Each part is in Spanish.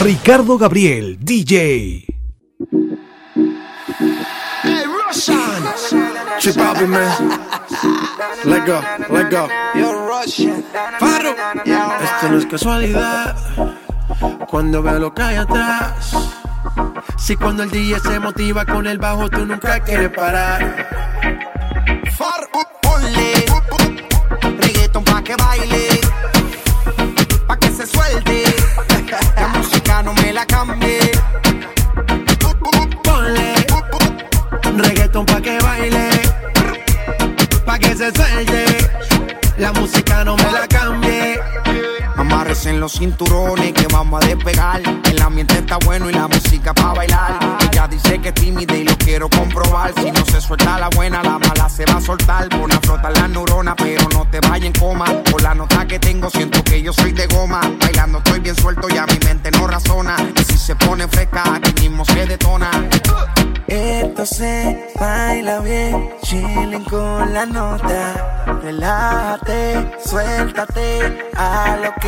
Ricardo Gabriel, DJ. Hey, Russian. Chip man. Let go, let go. Yo, Russian. Faro. Esto no es casualidad. Cuando veo lo que hay atrás. Si cuando el DJ se motiva con el bajo, tú nunca quieres parar. La cambie. Ponle. Reggaeton pa' que baile. Pa' que se suelte. La música no me la cambie. Amarres en los cinturones que vamos a despegar. El ambiente está bueno y la música pa' bailar. Ella dice que es tímida y lo quiero comprobar. Si no se suelta la buena, la mala se va a soltar. Pon a flotar las neuronas, pero no te vayas en coma. Por la nota que tengo, siento que yo soy de goma. Bailando estoy bien suelto, ya mi mente no razona. Y si se pone fresca, aquí mismo se detona. Esto se baila bien, chilling con la nota. Relájate, suéltate a lo que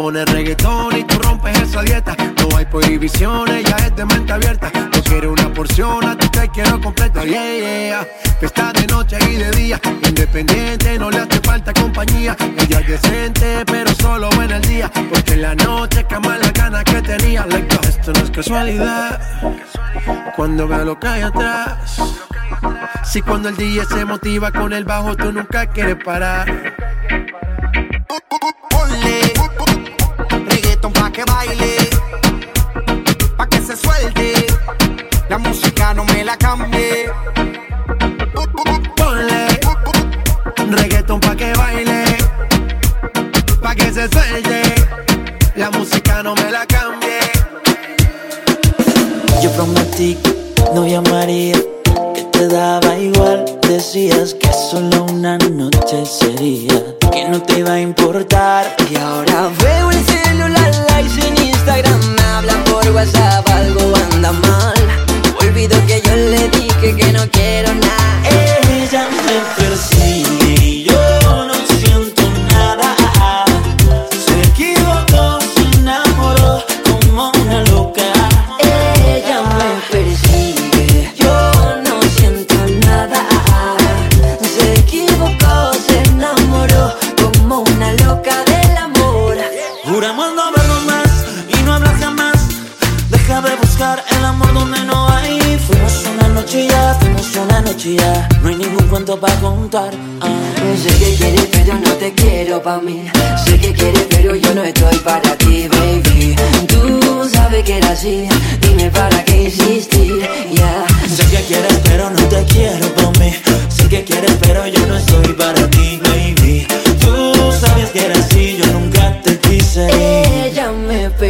pone reggaetón y tú rompes esa dieta. No hay prohibiciones, ya es de mente abierta. No quiero una porción, a ti te quiero completa. Yeah, yeah. Está de noche y de día, independiente, no le hace falta compañía. Ella es decente, pero solo en el día. Porque en la noche cama la gana que tenía. Esto no es casualidad. Cuando veo lo que hay atrás. Si cuando el día se motiva con el bajo, tú nunca quieres parar. Que baile, pa' que se suelte. La música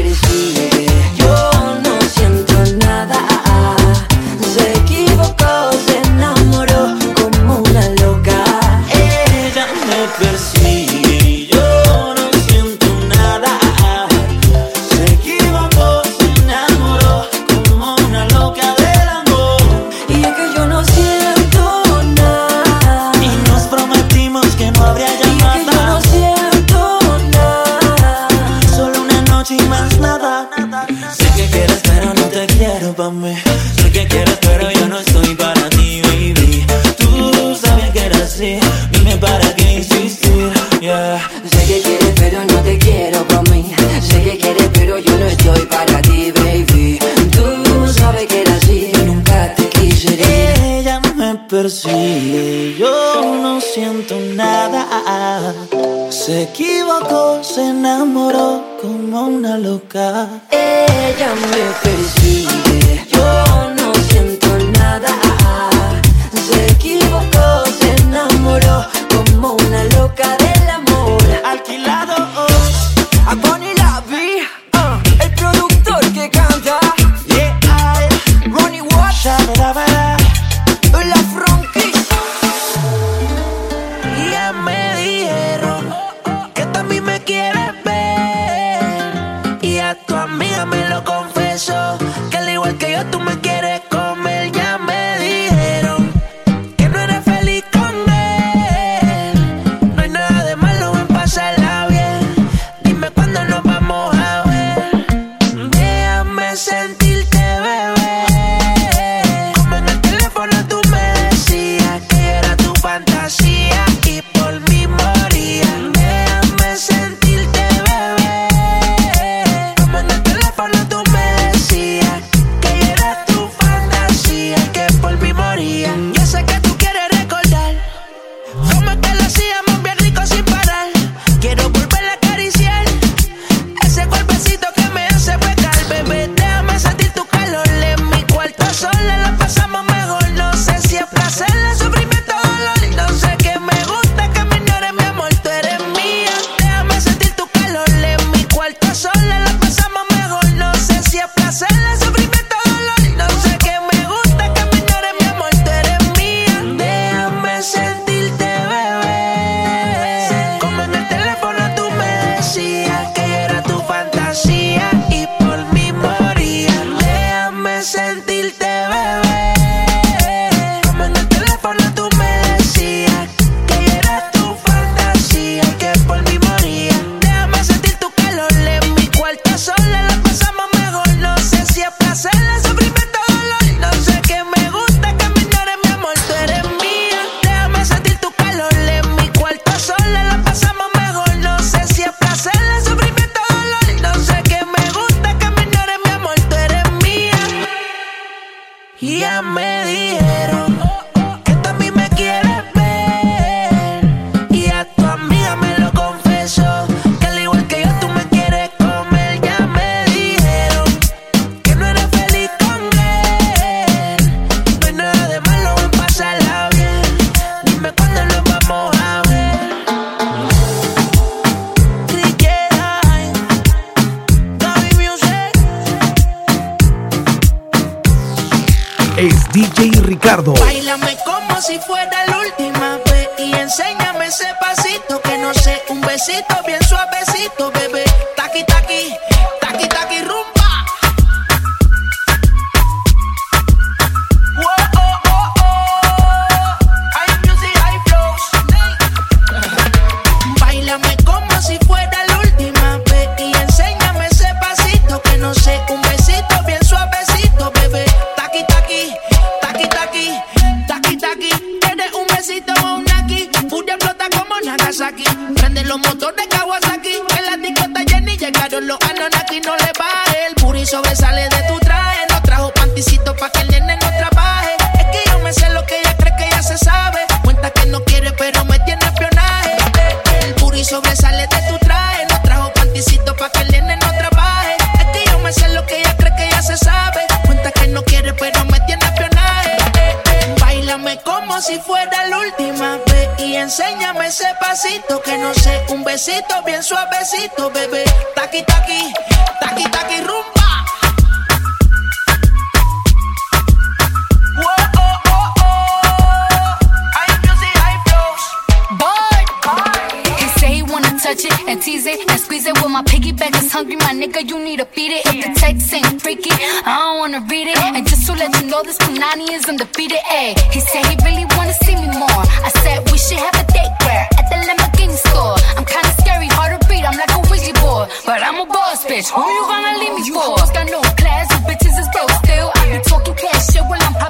me persigue, yo no siento nada. Se equivocó, se enamoró como una loca. Ella me persigue, DJ Ricardo. Bailame como si fuera la última vez y enséñame ese pasito que no sé, un besito bien Sale de pasito, bebé. Taqui, taqui, taqui, taqui, rumba. touch it and tease it and squeeze it. With my piggyback It's hungry, my nigga, you need to feed it. If the text ain't freaky, I don't wanna read it. And just to let you know, this Punani is undefeated. Ayy, he said he really wanna see me more. I said we should have a date where at the Lamborghini store. I'm kinda but I'm a boss bitch. Who you gonna leave me for? You hoes got no class, you bitches is broke still. I be talking cash shit while I'm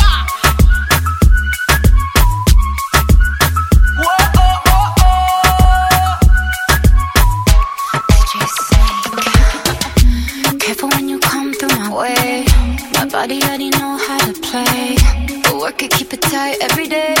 high every day.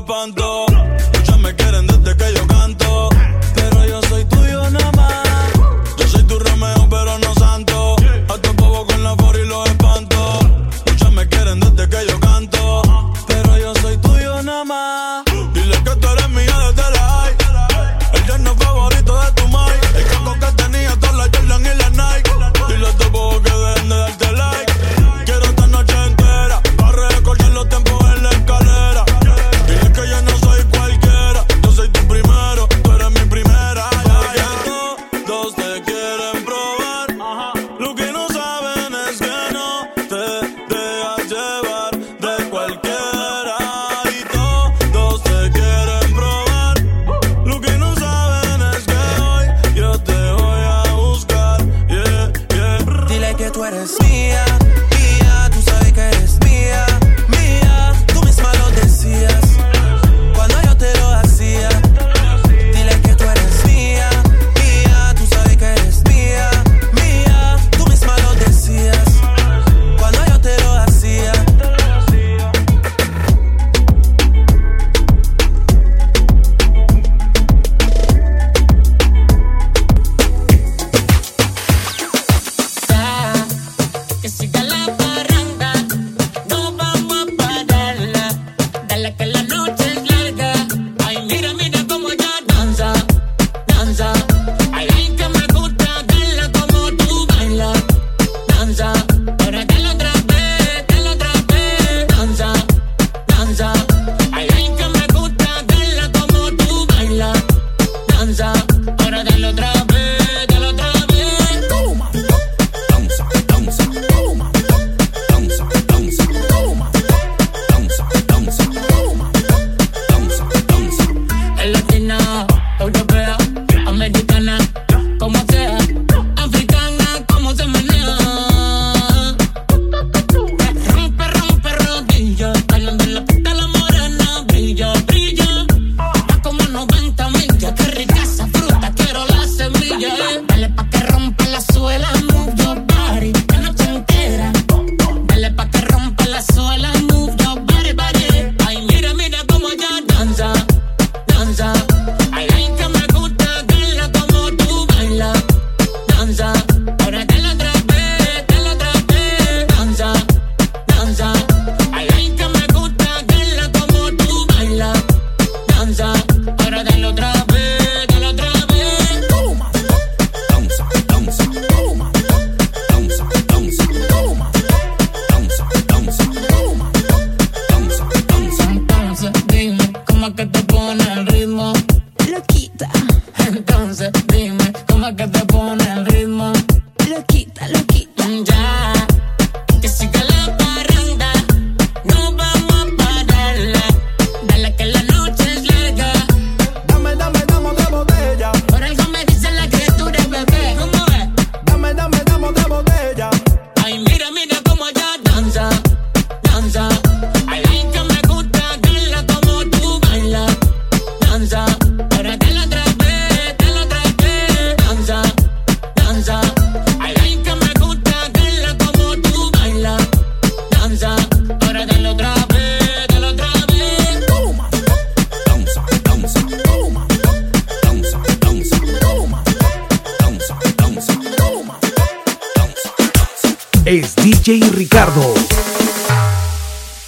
up on the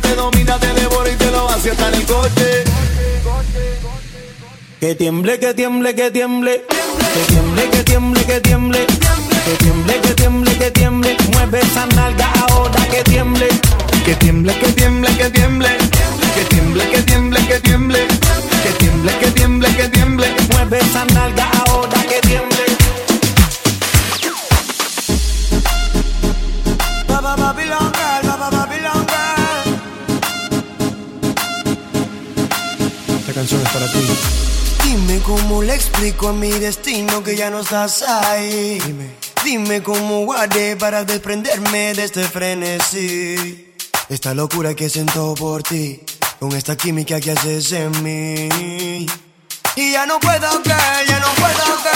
te domina, te devora y te lo hace hasta en el coche. Que tiemble, que tiemble, que tiemble. Que tiemble, que tiemble, que tiemble. Que tiemble, que tiemble, que tiemble. Mueve esa nalga ahora que tiemble. Que tiemble, que tiemble, que tiemble. Que tiemble, que tiemble, que tiemble. Que tiemble, que tiemble, que tiemble. Mueve esa nalga explico a mi destino que ya no estás ahí. Dime, cómo guardé para desprenderme de este frenesí. Esta locura que siento por ti, con esta química que haces en mí. Y ya no puedo caer, ya no puedo caer.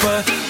But